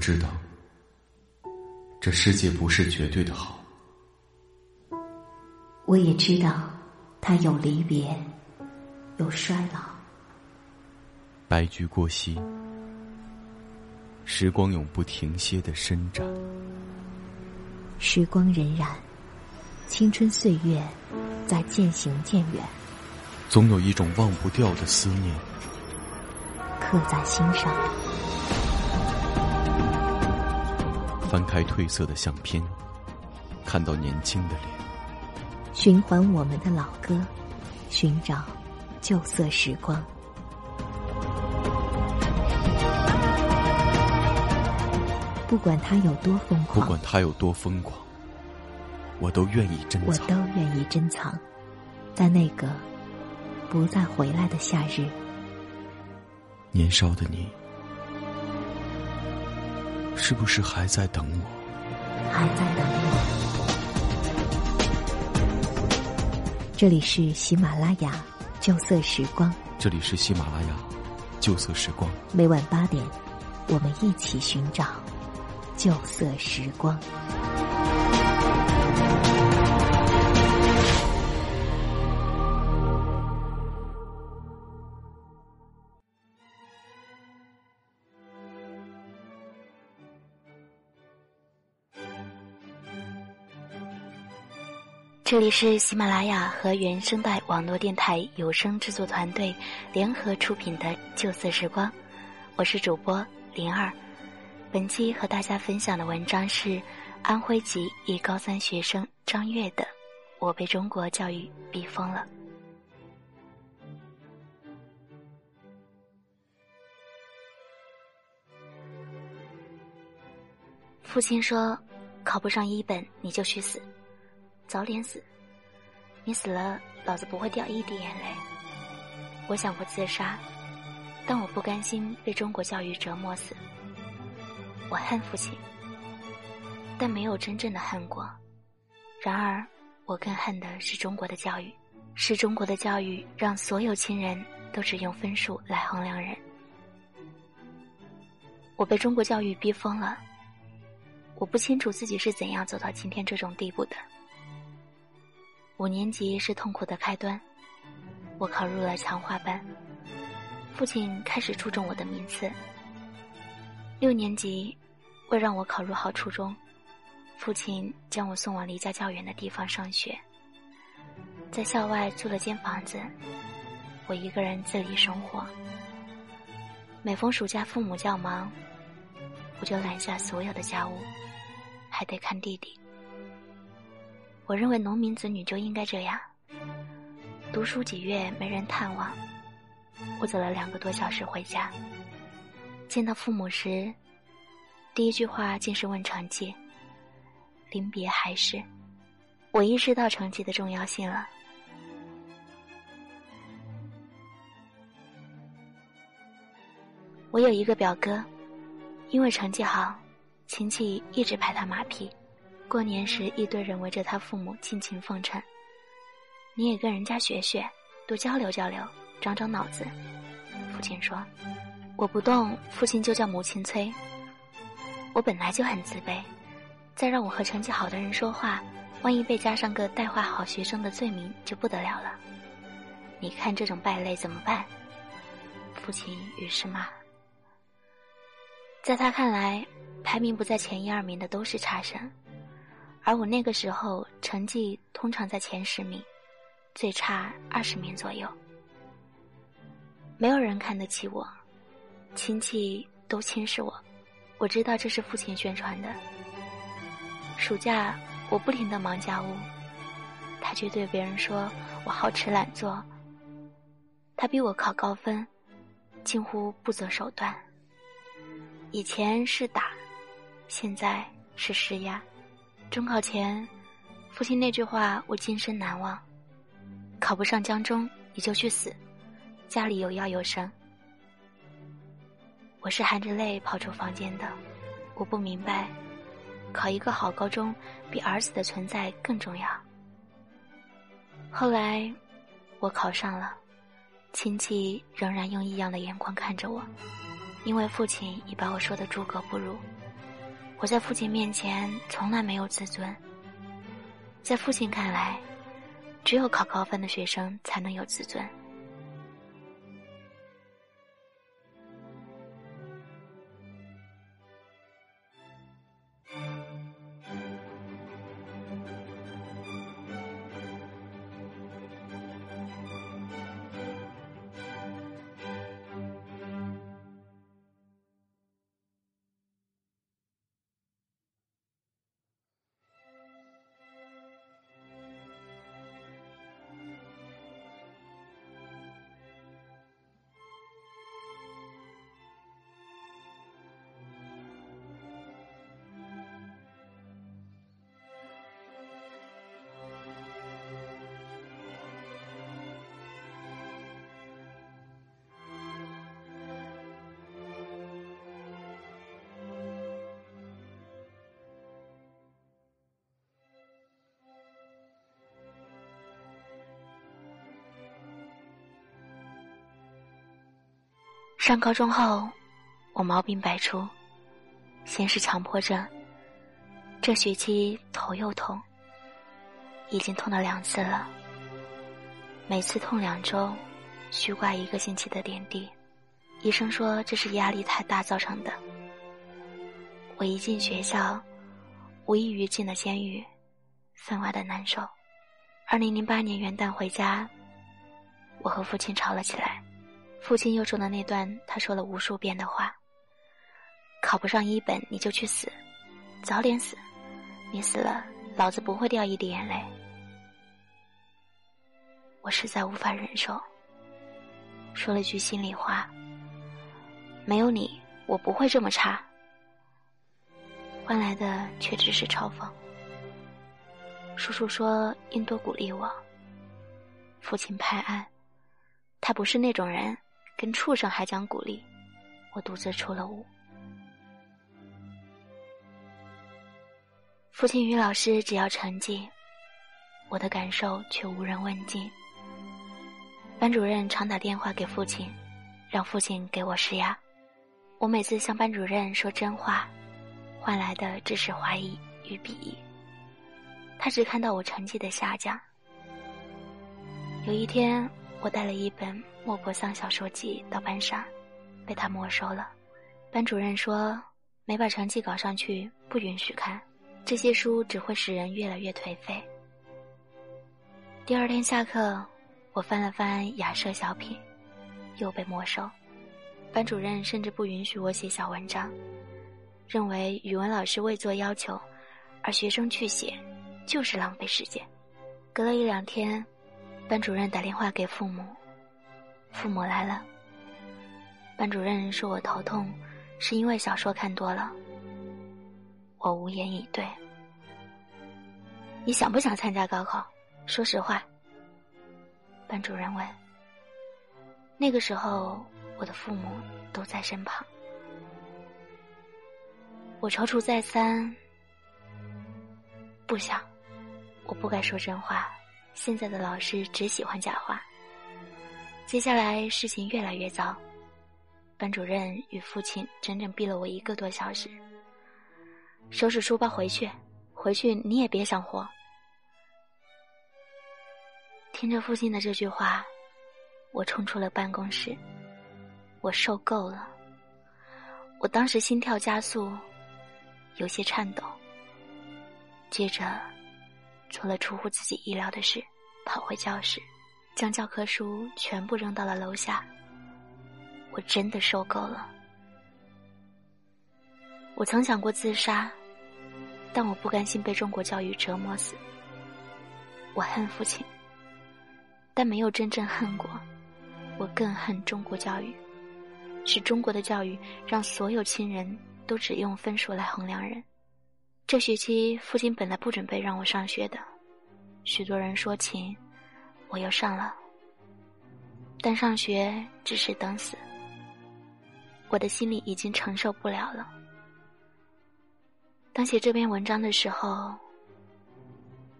知道，这世界不是绝对的好。我也知道，它有离别，有衰老。白驹过隙，时光永不停歇的伸展。时光荏苒，青春岁月在渐行渐远。总有一种忘不掉的思念，刻在心上。翻开褪色的相片，看到年轻的脸。循环我们的老歌，寻找旧色时光。不管他有多疯狂，不管他有多疯狂，我都愿意珍藏。我都愿意珍藏，在那个不再回来的夏日。年少的你。是不是还在等我？还在等我。这里是喜马拉雅旧色时光。这里是喜马拉雅旧色时光。每晚八点，我们一起寻找旧色时光。这里是喜马拉雅和原声带网络电台有声制作团队联合出品的《旧色时光》，我是主播灵儿。本期和大家分享的文章是安徽籍一高三学生张悦的《我被中国教育逼疯了》。父亲说：“考不上一本，你就去死。”早点死，你死了，老子不会掉一滴眼泪。我想过自杀，但我不甘心被中国教育折磨死。我恨父亲，但没有真正的恨过。然而，我更恨的是中国的教育，是中国的教育让所有亲人都只用分数来衡量人。我被中国教育逼疯了，我不清楚自己是怎样走到今天这种地步的。五年级是痛苦的开端，我考入了强化班，父亲开始注重我的名次。六年级，为让我考入好初中，父亲将我送往离家较远的地方上学，在校外租了间房子，我一个人自理生活。每逢暑假父母较忙，我就揽下所有的家务，还得看弟弟。我认为农民子女就应该这样，读书几月没人探望。我走了两个多小时回家，见到父母时，第一句话竟是问成绩。临别还是，我意识到成绩的重要性了。我有一个表哥，因为成绩好，亲戚一直拍他马屁。过年时，一堆人围着他父母尽情奉承。你也跟人家学学，多交流交流，长长脑子。父亲说：“我不动，父亲就叫母亲催。”我本来就很自卑，再让我和成绩好的人说话，万一被加上个带坏好学生的罪名，就不得了了。你看这种败类怎么办？父亲于是骂。在他看来，排名不在前一二名的都是差生。而我那个时候成绩通常在前十名，最差二十名左右。没有人看得起我，亲戚都轻视我。我知道这是父亲宣传的。暑假我不停的忙家务，他却对别人说我好吃懒做。他逼我考高分，近乎不择手段。以前是打，现在是施压。中考前，父亲那句话我今生难忘：考不上江中，你就去死，家里有药有生。我是含着泪跑出房间的，我不明白，考一个好高中比儿子的存在更重要。后来，我考上了，亲戚仍然用异样的眼光看着我，因为父亲已把我说的诸葛不如。我在父亲面前从来没有自尊，在父亲看来，只有考高分的学生才能有自尊。上高中后，我毛病百出，先是强迫症，这学期头又痛，已经痛了两次了，每次痛两周，需挂一个星期的点滴，医生说这是压力太大造成的。我一进学校，无异于进了监狱，分外的难受。二零零八年元旦回家，我和父亲吵了起来。父亲又说了那段他说了无数遍的话：“考不上一本你就去死，早点死，你死了老子不会掉一滴眼泪。”我实在无法忍受，说了句心里话：“没有你，我不会这么差。”换来的却只是嘲讽。叔叔说应多鼓励我，父亲拍案：“他不是那种人。”跟畜生还讲鼓励，我独自出了屋。父亲与老师只要成绩，我的感受却无人问津。班主任常打电话给父亲，让父亲给我施压。我每次向班主任说真话，换来的只是怀疑与鄙夷。他只看到我成绩的下降。有一天。我带了一本莫泊桑小说集到班上，被他没收了。班主任说没把成绩搞上去，不允许看。这些书只会使人越来越颓废。第二天下课，我翻了翻雅舍小品，又被没收。班主任甚至不允许我写小文章，认为语文老师未做要求，而学生去写，就是浪费时间。隔了一两天。班主任打电话给父母，父母来了。班主任说我头痛，是因为小说看多了。我无言以对。你想不想参加高考？说实话。班主任问。那个时候，我的父母都在身旁。我踌躇再三，不想，我不该说真话。现在的老师只喜欢假话。接下来事情越来越糟，班主任与父亲整整逼了我一个多小时。收拾书包回去，回去你也别想活。听着父亲的这句话，我冲出了办公室。我受够了。我当时心跳加速，有些颤抖。接着。做了出乎自己意料的事，跑回教室，将教科书全部扔到了楼下。我真的受够了。我曾想过自杀，但我不甘心被中国教育折磨死。我恨父亲，但没有真正恨过。我更恨中国教育，是中国的教育让所有亲人都只用分数来衡量人。这学期，父亲本来不准备让我上学的，许多人说情，我又上了。但上学只是等死，我的心里已经承受不了了。当写这篇文章的时候，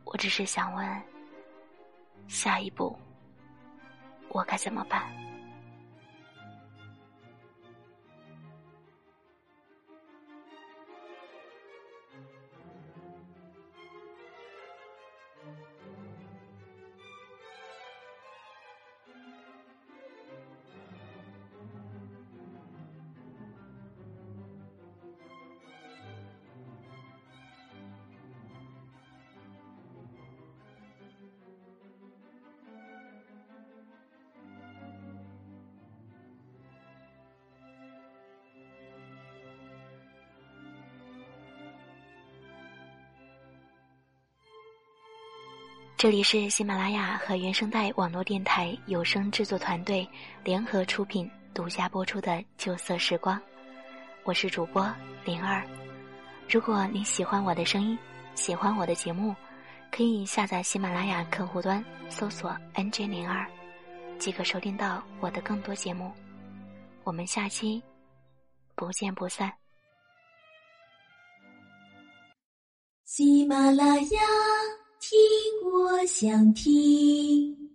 我只是想问：下一步我该怎么办？这里是喜马拉雅和原声带网络电台有声制作团队联合出品、独家播出的《旧色时光》，我是主播灵儿。如果你喜欢我的声音，喜欢我的节目，可以下载喜马拉雅客户端，搜索 “nj 零二”，即可收听到我的更多节目。我们下期不见不散。喜马拉雅。听，我想听。